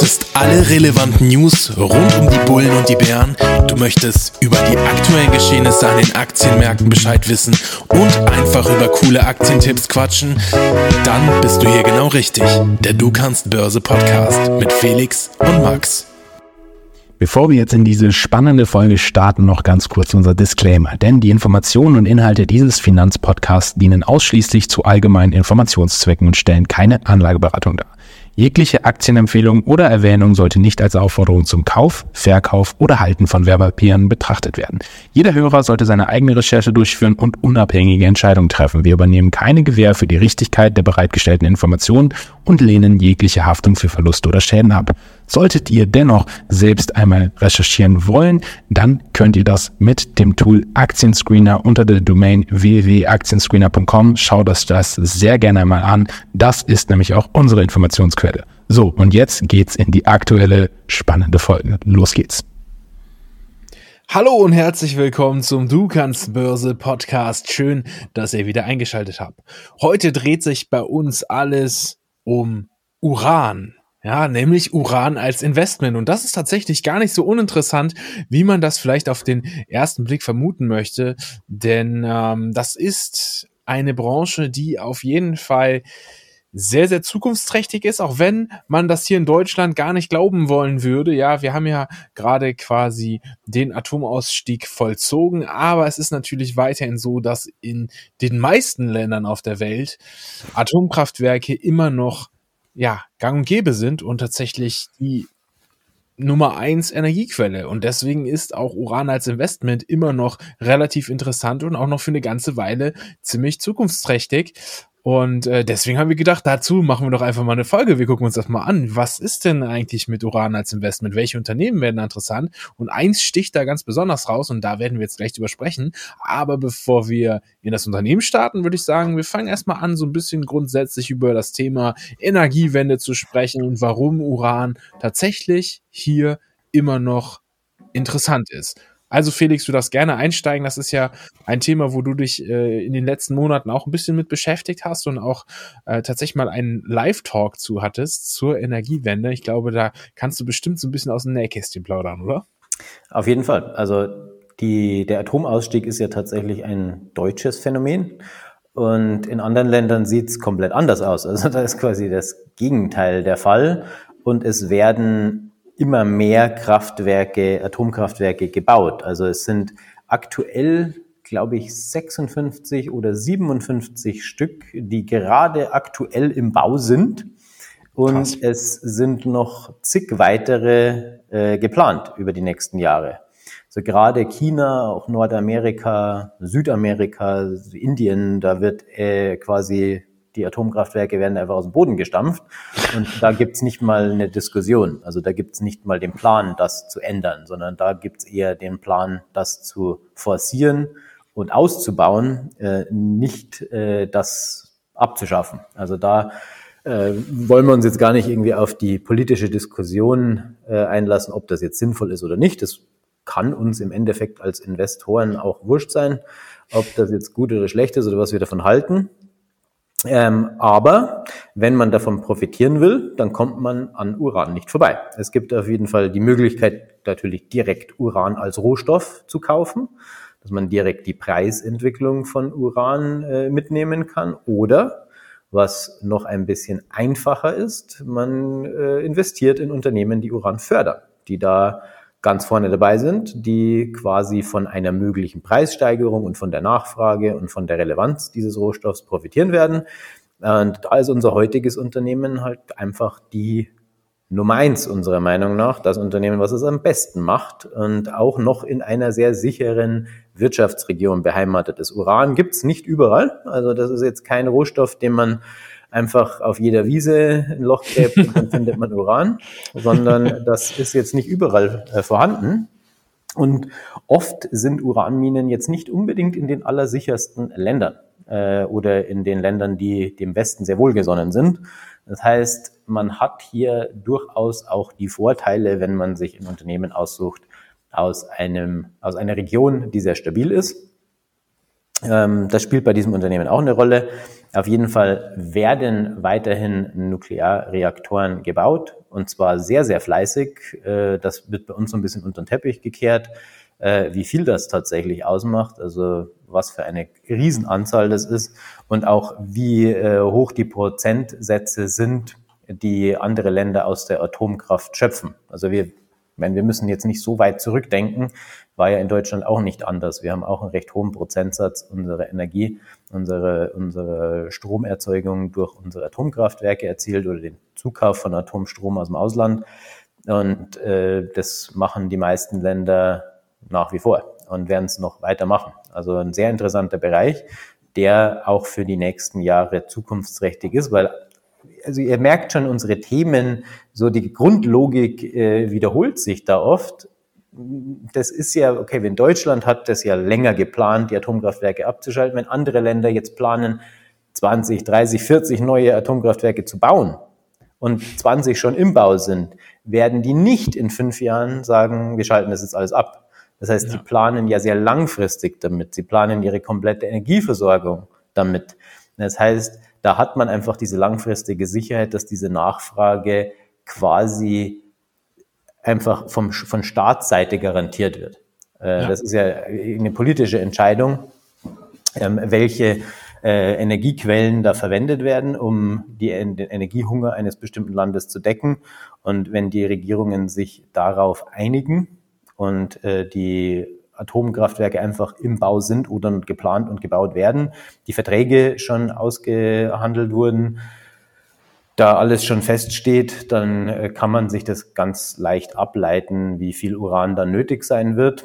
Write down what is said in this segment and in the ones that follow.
möchtest alle relevanten News rund um die Bullen und die Bären, du möchtest über die aktuellen Geschehnisse an den Aktienmärkten Bescheid wissen und einfach über coole Aktientipps quatschen, dann bist du hier genau richtig. Der Du kannst Börse Podcast mit Felix und Max. Bevor wir jetzt in diese spannende Folge starten, noch ganz kurz unser Disclaimer. Denn die Informationen und Inhalte dieses Finanzpodcasts dienen ausschließlich zu allgemeinen Informationszwecken und stellen keine Anlageberatung dar. Jegliche Aktienempfehlung oder Erwähnung sollte nicht als Aufforderung zum Kauf, Verkauf oder Halten von Werbepapieren betrachtet werden. Jeder Hörer sollte seine eigene Recherche durchführen und unabhängige Entscheidungen treffen. Wir übernehmen keine Gewähr für die Richtigkeit der bereitgestellten Informationen und lehnen jegliche Haftung für Verluste oder Schäden ab. Solltet ihr dennoch selbst einmal recherchieren wollen, dann könnt ihr das mit dem Tool Aktienscreener unter der Domain www.aktienscreener.com. Schaut euch das sehr gerne einmal an. Das ist nämlich auch unsere Informationsquelle. So, und jetzt geht's in die aktuelle spannende Folge. Los geht's. Hallo und herzlich willkommen zum Du kannst Börse Podcast. Schön, dass ihr wieder eingeschaltet habt. Heute dreht sich bei uns alles um Uran. Ja, nämlich Uran als Investment. Und das ist tatsächlich gar nicht so uninteressant, wie man das vielleicht auf den ersten Blick vermuten möchte. Denn ähm, das ist eine Branche, die auf jeden Fall sehr, sehr zukunftsträchtig ist, auch wenn man das hier in Deutschland gar nicht glauben wollen würde. Ja, wir haben ja gerade quasi den Atomausstieg vollzogen, aber es ist natürlich weiterhin so, dass in den meisten Ländern auf der Welt Atomkraftwerke immer noch ja, gang und gäbe sind und tatsächlich die Nummer eins Energiequelle. Und deswegen ist auch Uran als Investment immer noch relativ interessant und auch noch für eine ganze Weile ziemlich zukunftsträchtig. Und äh, deswegen haben wir gedacht, dazu machen wir doch einfach mal eine Folge. Wir gucken uns das mal an. Was ist denn eigentlich mit Uran als Investment? Welche Unternehmen werden interessant? Und eins sticht da ganz besonders raus und da werden wir jetzt gleich drüber sprechen. Aber bevor wir in das Unternehmen starten, würde ich sagen, wir fangen erstmal an, so ein bisschen grundsätzlich über das Thema Energiewende zu sprechen und warum Uran tatsächlich hier immer noch interessant ist. Also Felix, du darfst gerne einsteigen. Das ist ja ein Thema, wo du dich äh, in den letzten Monaten auch ein bisschen mit beschäftigt hast und auch äh, tatsächlich mal einen Live-Talk zu hattest zur Energiewende. Ich glaube, da kannst du bestimmt so ein bisschen aus dem Nähkästchen plaudern, oder? Auf jeden Fall. Also die, der Atomausstieg ist ja tatsächlich ein deutsches Phänomen. Und in anderen Ländern sieht es komplett anders aus. Also da ist quasi das Gegenteil der Fall. Und es werden immer mehr Kraftwerke, Atomkraftwerke gebaut. Also es sind aktuell, glaube ich, 56 oder 57 Stück, die gerade aktuell im Bau sind. Und Krass. es sind noch zig weitere äh, geplant über die nächsten Jahre. Also gerade China, auch Nordamerika, Südamerika, Indien, da wird äh, quasi die Atomkraftwerke werden einfach aus dem Boden gestampft. Und da gibt's nicht mal eine Diskussion. Also da gibt's nicht mal den Plan, das zu ändern, sondern da gibt's eher den Plan, das zu forcieren und auszubauen, äh, nicht äh, das abzuschaffen. Also da äh, wollen wir uns jetzt gar nicht irgendwie auf die politische Diskussion äh, einlassen, ob das jetzt sinnvoll ist oder nicht. Das kann uns im Endeffekt als Investoren auch wurscht sein, ob das jetzt gut oder schlecht ist oder was wir davon halten. Ähm, aber wenn man davon profitieren will, dann kommt man an Uran nicht vorbei. Es gibt auf jeden Fall die Möglichkeit, natürlich direkt Uran als Rohstoff zu kaufen, dass man direkt die Preisentwicklung von Uran äh, mitnehmen kann. Oder, was noch ein bisschen einfacher ist, man äh, investiert in Unternehmen, die Uran fördern, die da ganz vorne dabei sind, die quasi von einer möglichen Preissteigerung und von der Nachfrage und von der Relevanz dieses Rohstoffs profitieren werden. Und da ist unser heutiges Unternehmen halt einfach die Nummer eins unserer Meinung nach, das Unternehmen, was es am besten macht und auch noch in einer sehr sicheren Wirtschaftsregion beheimatet ist. Uran gibt's nicht überall, also das ist jetzt kein Rohstoff, den man einfach auf jeder Wiese ein Loch gräbt und dann findet man Uran, sondern das ist jetzt nicht überall äh, vorhanden. Und oft sind Uranminen jetzt nicht unbedingt in den allersichersten Ländern äh, oder in den Ländern, die dem Westen sehr wohlgesonnen sind. Das heißt, man hat hier durchaus auch die Vorteile, wenn man sich ein Unternehmen aussucht aus einem, aus einer Region, die sehr stabil ist. Ähm, das spielt bei diesem Unternehmen auch eine Rolle. Auf jeden Fall werden weiterhin Nuklearreaktoren gebaut und zwar sehr, sehr fleißig. Äh, das wird bei uns so ein bisschen unter den Teppich gekehrt, äh, wie viel das tatsächlich ausmacht, also was für eine Riesenanzahl das ist und auch wie äh, hoch die Prozentsätze sind, die andere Länder aus der Atomkraft schöpfen. Also wir ich meine, wir müssen jetzt nicht so weit zurückdenken, war ja in Deutschland auch nicht anders. Wir haben auch einen recht hohen Prozentsatz unserer Energie, unsere, unsere Stromerzeugung durch unsere Atomkraftwerke erzielt oder den Zukauf von Atomstrom aus dem Ausland. Und äh, das machen die meisten Länder nach wie vor und werden es noch weitermachen. Also ein sehr interessanter Bereich, der auch für die nächsten Jahre zukunftsträchtig ist, weil also ihr merkt schon, unsere Themen, so die Grundlogik äh, wiederholt sich da oft. Das ist ja, okay, wenn Deutschland hat das ja länger geplant, die Atomkraftwerke abzuschalten, wenn andere Länder jetzt planen, 20, 30, 40 neue Atomkraftwerke zu bauen und 20 schon im Bau sind, werden die nicht in fünf Jahren sagen, wir schalten das jetzt alles ab. Das heißt, ja. die planen ja sehr langfristig damit. Sie planen ihre komplette Energieversorgung damit. Das heißt, da hat man einfach diese langfristige Sicherheit, dass diese Nachfrage quasi einfach vom, von Staatsseite garantiert wird. Äh, ja. Das ist ja eine politische Entscheidung, ähm, welche äh, Energiequellen da verwendet werden, um die, den Energiehunger eines bestimmten Landes zu decken. Und wenn die Regierungen sich darauf einigen und äh, die Atomkraftwerke einfach im Bau sind oder geplant und gebaut werden, die Verträge schon ausgehandelt wurden, da alles schon feststeht, dann äh, kann man sich das ganz leicht ableiten, wie viel Uran dann nötig sein wird.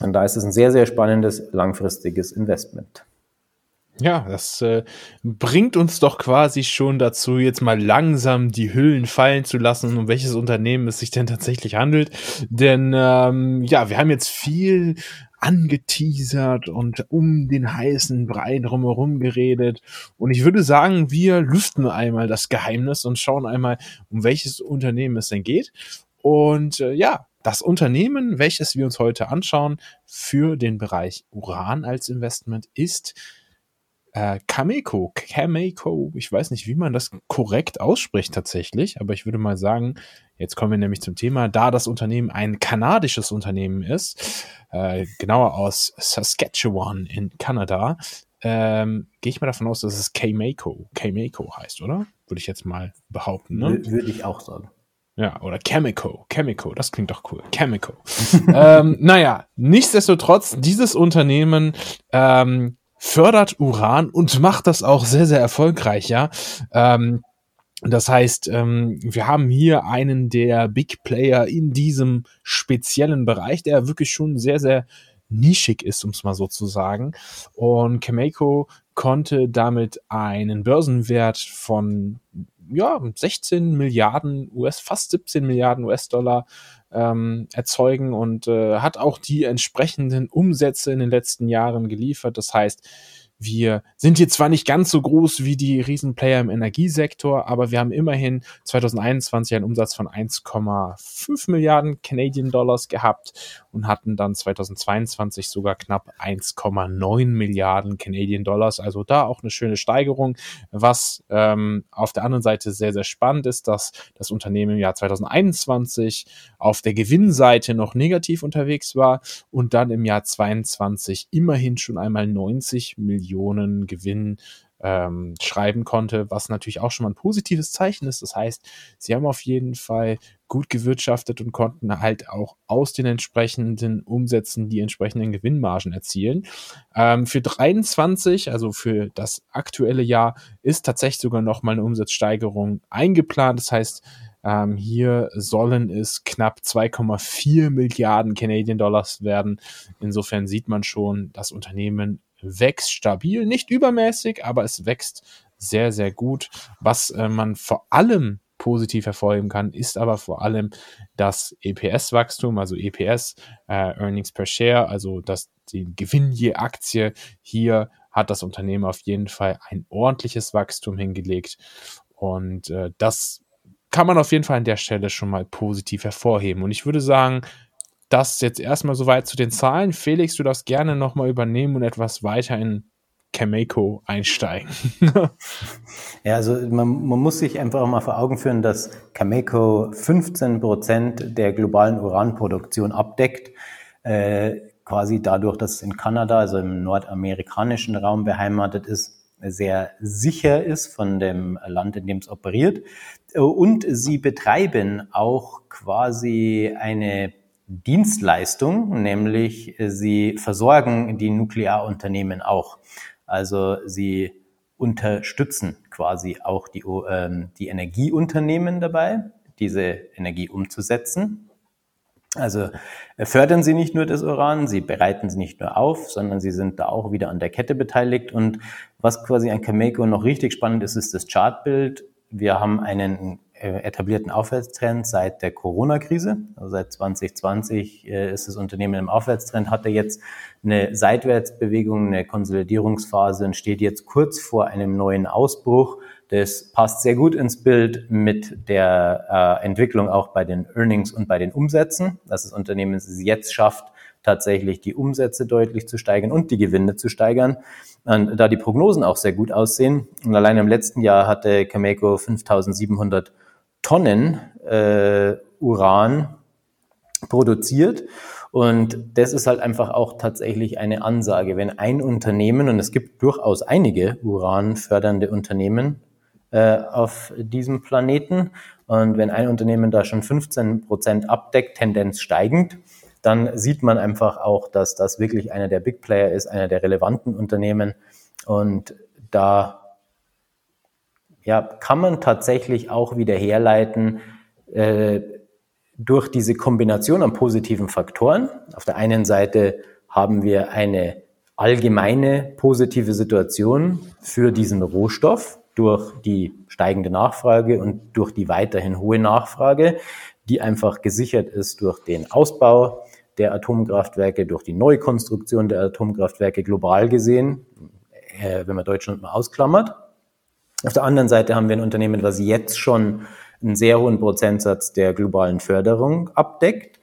Und da ist es ein sehr, sehr spannendes langfristiges Investment. Ja, das äh, bringt uns doch quasi schon dazu, jetzt mal langsam die Hüllen fallen zu lassen, um welches Unternehmen es sich denn tatsächlich handelt. Denn ähm, ja, wir haben jetzt viel angeteasert und um den heißen Brei drumherum geredet. Und ich würde sagen, wir lüften einmal das Geheimnis und schauen einmal, um welches Unternehmen es denn geht. Und äh, ja, das Unternehmen, welches wir uns heute anschauen für den Bereich Uran als Investment ist äh, Kameko, Kameko, ich weiß nicht, wie man das korrekt ausspricht tatsächlich, aber ich würde mal sagen, jetzt kommen wir nämlich zum Thema, da das Unternehmen ein kanadisches Unternehmen ist, äh, genauer aus Saskatchewan in Kanada, ähm, gehe ich mal davon aus, dass es Kameko, Kameko heißt, oder? Würde ich jetzt mal behaupten. Ne? Würde ich auch sagen. Ja, oder Chemico. Chemico, das klingt doch cool. Chemico. ähm, naja, nichtsdestotrotz, dieses Unternehmen ähm, fördert Uran und macht das auch sehr, sehr erfolgreich, ja. Ähm, das heißt, ähm, wir haben hier einen der Big Player in diesem speziellen Bereich, der wirklich schon sehr, sehr nischig ist, um es mal so zu sagen. Und Cameco konnte damit einen Börsenwert von ja, 16 Milliarden US, fast 17 Milliarden US-Dollar ähm, erzeugen und äh, hat auch die entsprechenden Umsätze in den letzten Jahren geliefert. Das heißt, wir sind hier zwar nicht ganz so groß wie die Riesenplayer im Energiesektor, aber wir haben immerhin 2021 einen Umsatz von 1,5 Milliarden Canadian Dollars gehabt und hatten dann 2022 sogar knapp 1,9 Milliarden Canadian Dollars. Also da auch eine schöne Steigerung. Was ähm, auf der anderen Seite sehr, sehr spannend ist, dass das Unternehmen im Jahr 2021 auf der Gewinnseite noch negativ unterwegs war und dann im Jahr 22 immerhin schon einmal 90 Millionen Millionen Gewinn ähm, schreiben konnte, was natürlich auch schon mal ein positives Zeichen ist. Das heißt, sie haben auf jeden Fall gut gewirtschaftet und konnten halt auch aus den entsprechenden Umsätzen die entsprechenden Gewinnmargen erzielen. Ähm, für 23, also für das aktuelle Jahr, ist tatsächlich sogar noch mal eine Umsatzsteigerung eingeplant. Das heißt, ähm, hier sollen es knapp 2,4 Milliarden Canadian Dollars werden. Insofern sieht man schon, das Unternehmen wächst stabil, nicht übermäßig, aber es wächst sehr, sehr gut. Was äh, man vor allem positiv hervorheben kann, ist aber vor allem das EPS-Wachstum, also EPS, äh, Earnings per Share, also das, den Gewinn je Aktie. Hier hat das Unternehmen auf jeden Fall ein ordentliches Wachstum hingelegt und äh, das kann man auf jeden Fall an der Stelle schon mal positiv hervorheben. Und ich würde sagen, das jetzt erstmal soweit zu den Zahlen. Felix, du darfst gerne nochmal übernehmen und etwas weiter in Cameco einsteigen? ja, also man, man muss sich einfach mal vor Augen führen, dass Cameco 15 Prozent der globalen Uranproduktion abdeckt. Äh, quasi dadurch, dass es in Kanada, also im nordamerikanischen Raum beheimatet ist, sehr sicher ist von dem Land, in dem es operiert. Und sie betreiben auch quasi eine Dienstleistung, nämlich sie versorgen die Nuklearunternehmen auch. Also sie unterstützen quasi auch die, äh, die Energieunternehmen dabei, diese Energie umzusetzen. Also äh, fördern sie nicht nur das Uran, sie bereiten sie nicht nur auf, sondern sie sind da auch wieder an der Kette beteiligt. Und was quasi an Cameco noch richtig spannend ist, ist das Chartbild. Wir haben einen äh, etablierten Aufwärtstrend seit der Corona-Krise. Also seit 2020 äh, ist das Unternehmen im Aufwärtstrend, hatte jetzt eine Seitwärtsbewegung, eine Konsolidierungsphase und steht jetzt kurz vor einem neuen Ausbruch. Das passt sehr gut ins Bild mit der äh, Entwicklung auch bei den Earnings und bei den Umsätzen, dass das Unternehmen es jetzt schafft, tatsächlich die Umsätze deutlich zu steigern und die Gewinne zu steigern. Und da die Prognosen auch sehr gut aussehen, und allein im letzten Jahr hatte Cameco 5700 Tonnen äh, Uran produziert. Und das ist halt einfach auch tatsächlich eine Ansage. Wenn ein Unternehmen, und es gibt durchaus einige uranfördernde Unternehmen äh, auf diesem Planeten. Und wenn ein Unternehmen da schon 15 Prozent abdeckt, Tendenz steigend, dann sieht man einfach auch, dass das wirklich einer der Big Player ist, einer der relevanten Unternehmen. Und da ja, kann man tatsächlich auch wieder herleiten äh, durch diese Kombination an positiven Faktoren. Auf der einen Seite haben wir eine allgemeine positive Situation für diesen Rohstoff, durch die steigende Nachfrage und durch die weiterhin hohe Nachfrage, die einfach gesichert ist durch den Ausbau der Atomkraftwerke, durch die Neukonstruktion der Atomkraftwerke global gesehen, äh, wenn man Deutschland mal ausklammert. Auf der anderen Seite haben wir ein Unternehmen, was jetzt schon einen sehr hohen Prozentsatz der globalen Förderung abdeckt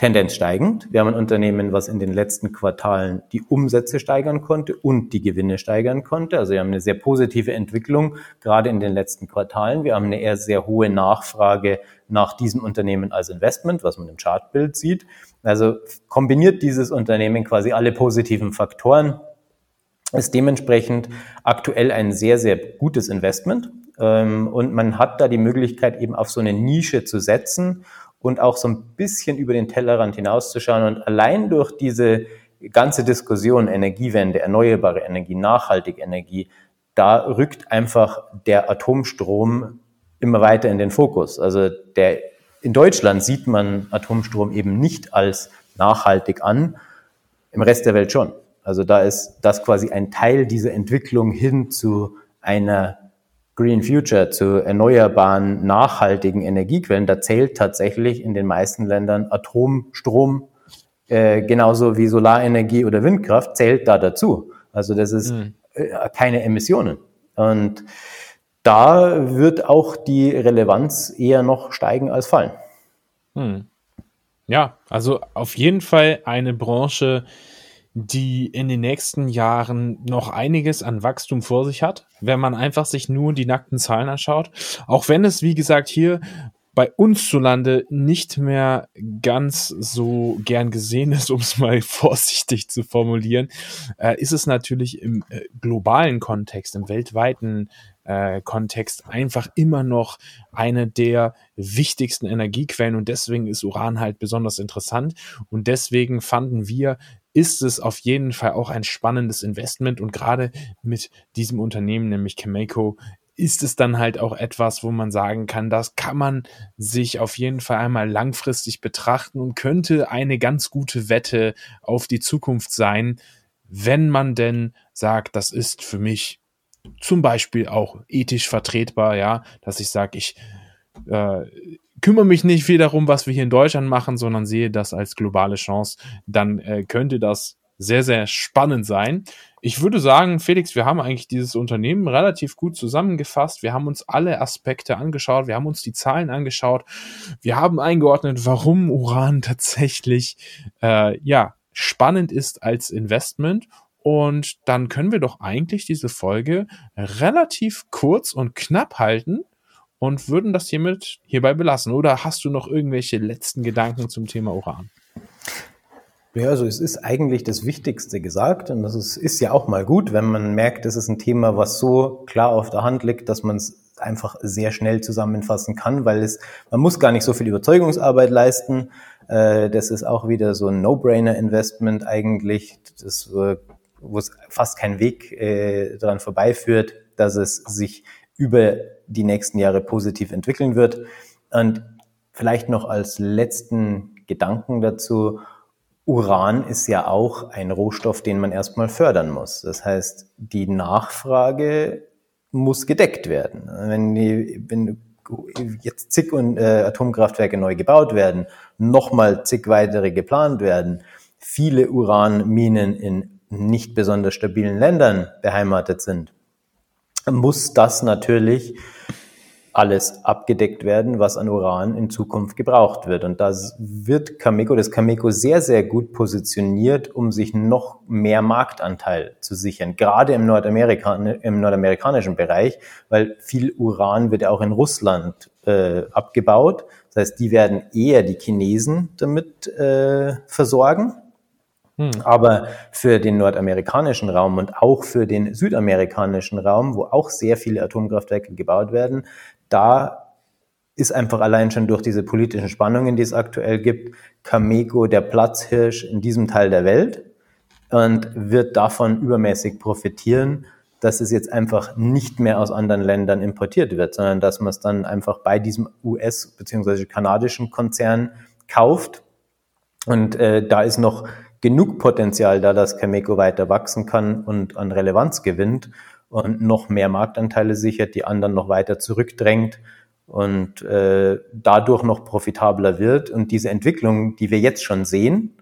Tendenz steigend. Wir haben ein Unternehmen, was in den letzten Quartalen die Umsätze steigern konnte und die Gewinne steigern konnte. Also wir haben eine sehr positive Entwicklung, gerade in den letzten Quartalen. Wir haben eine eher sehr hohe Nachfrage nach diesem Unternehmen als Investment, was man im Chartbild sieht. Also kombiniert dieses Unternehmen quasi alle positiven Faktoren, ist dementsprechend aktuell ein sehr, sehr gutes Investment. Ähm, und man hat da die Möglichkeit, eben auf so eine Nische zu setzen und auch so ein bisschen über den Tellerrand hinauszuschauen. Und allein durch diese ganze Diskussion Energiewende, erneuerbare Energie, nachhaltige Energie, da rückt einfach der Atomstrom immer weiter in den Fokus. Also der, in Deutschland sieht man Atomstrom eben nicht als nachhaltig an, im Rest der Welt schon. Also da ist das quasi ein Teil dieser Entwicklung hin zu einer Green Future zu erneuerbaren, nachhaltigen Energiequellen, da zählt tatsächlich in den meisten Ländern Atomstrom äh, genauso wie Solarenergie oder Windkraft zählt da dazu. Also das ist mhm. äh, keine Emissionen. Und da wird auch die Relevanz eher noch steigen als fallen. Mhm. Ja, also auf jeden Fall eine Branche, die in den nächsten Jahren noch einiges an Wachstum vor sich hat, wenn man einfach sich nur die nackten Zahlen anschaut. Auch wenn es, wie gesagt, hier bei uns zu Lande nicht mehr ganz so gern gesehen ist, um es mal vorsichtig zu formulieren, äh, ist es natürlich im äh, globalen Kontext, im weltweiten äh, Kontext einfach immer noch eine der wichtigsten Energiequellen und deswegen ist Uran halt besonders interessant und deswegen fanden wir ist es auf jeden Fall auch ein spannendes Investment und gerade mit diesem Unternehmen, nämlich Cameco, ist es dann halt auch etwas, wo man sagen kann, das kann man sich auf jeden Fall einmal langfristig betrachten und könnte eine ganz gute Wette auf die Zukunft sein, wenn man denn sagt, das ist für mich zum Beispiel auch ethisch vertretbar, ja, dass ich sage, ich äh, kümmere mich nicht viel darum, was wir hier in Deutschland machen, sondern sehe das als globale Chance, dann äh, könnte das sehr, sehr spannend sein. Ich würde sagen, Felix, wir haben eigentlich dieses Unternehmen relativ gut zusammengefasst. Wir haben uns alle Aspekte angeschaut. Wir haben uns die Zahlen angeschaut. Wir haben eingeordnet, warum Uran tatsächlich, äh, ja, spannend ist als Investment Und dann können wir doch eigentlich diese Folge relativ kurz und knapp halten und würden das hiermit hierbei belassen. Oder hast du noch irgendwelche letzten Gedanken zum Thema Uran? Ja, also es ist eigentlich das Wichtigste gesagt und das ist, ist ja auch mal gut, wenn man merkt, es ist ein Thema, was so klar auf der Hand liegt, dass man es einfach sehr schnell zusammenfassen kann, weil es, man muss gar nicht so viel Überzeugungsarbeit leisten. Äh, das ist auch wieder so ein No-Brainer-Investment eigentlich, das, wo es fast kein Weg äh, daran vorbeiführt, dass es sich über die nächsten Jahre positiv entwickeln wird. Und vielleicht noch als letzten Gedanken dazu, Uran ist ja auch ein Rohstoff, den man erstmal fördern muss. Das heißt, die Nachfrage muss gedeckt werden. Wenn, die, wenn jetzt zig und, äh, Atomkraftwerke neu gebaut werden, nochmal zig weitere geplant werden, viele Uranminen in nicht besonders stabilen Ländern beheimatet sind, muss das natürlich alles abgedeckt werden, was an Uran in Zukunft gebraucht wird. Und das wird Cameco, das Cameco sehr, sehr gut positioniert, um sich noch mehr Marktanteil zu sichern, gerade im, Nordamerika, im nordamerikanischen Bereich, weil viel Uran wird ja auch in Russland äh, abgebaut. Das heißt, die werden eher die Chinesen damit äh, versorgen. Hm. Aber für den nordamerikanischen Raum und auch für den südamerikanischen Raum, wo auch sehr viele Atomkraftwerke gebaut werden, da ist einfach allein schon durch diese politischen Spannungen, die es aktuell gibt, Cameco der Platzhirsch in diesem Teil der Welt und wird davon übermäßig profitieren, dass es jetzt einfach nicht mehr aus anderen Ländern importiert wird, sondern dass man es dann einfach bei diesem US- bzw. kanadischen Konzern kauft. Und äh, da ist noch genug Potenzial da, dass Cameco weiter wachsen kann und an Relevanz gewinnt und noch mehr Marktanteile sichert, die anderen noch weiter zurückdrängt und äh, dadurch noch profitabler wird. Und diese Entwicklung, die wir jetzt schon sehen,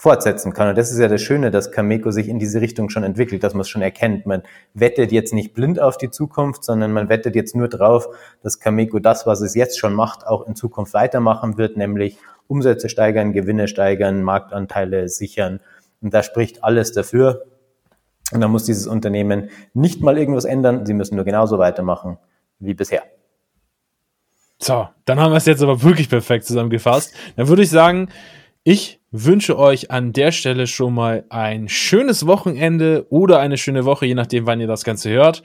fortsetzen kann. Und das ist ja das Schöne, dass Cameco sich in diese Richtung schon entwickelt, dass man es schon erkennt. Man wettet jetzt nicht blind auf die Zukunft, sondern man wettet jetzt nur drauf, dass Cameco das, was es jetzt schon macht, auch in Zukunft weitermachen wird, nämlich Umsätze steigern, Gewinne steigern, Marktanteile sichern. Und da spricht alles dafür, und dann muss dieses Unternehmen nicht mal irgendwas ändern, sie müssen nur genauso weitermachen wie bisher. So, dann haben wir es jetzt aber wirklich perfekt zusammengefasst. Dann würde ich sagen, ich wünsche euch an der Stelle schon mal ein schönes Wochenende oder eine schöne Woche, je nachdem, wann ihr das Ganze hört.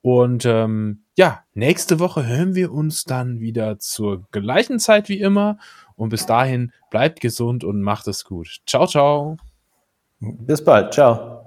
Und ähm, ja, nächste Woche hören wir uns dann wieder zur gleichen Zeit wie immer. Und bis dahin bleibt gesund und macht es gut. Ciao, ciao. Bis bald. Ciao.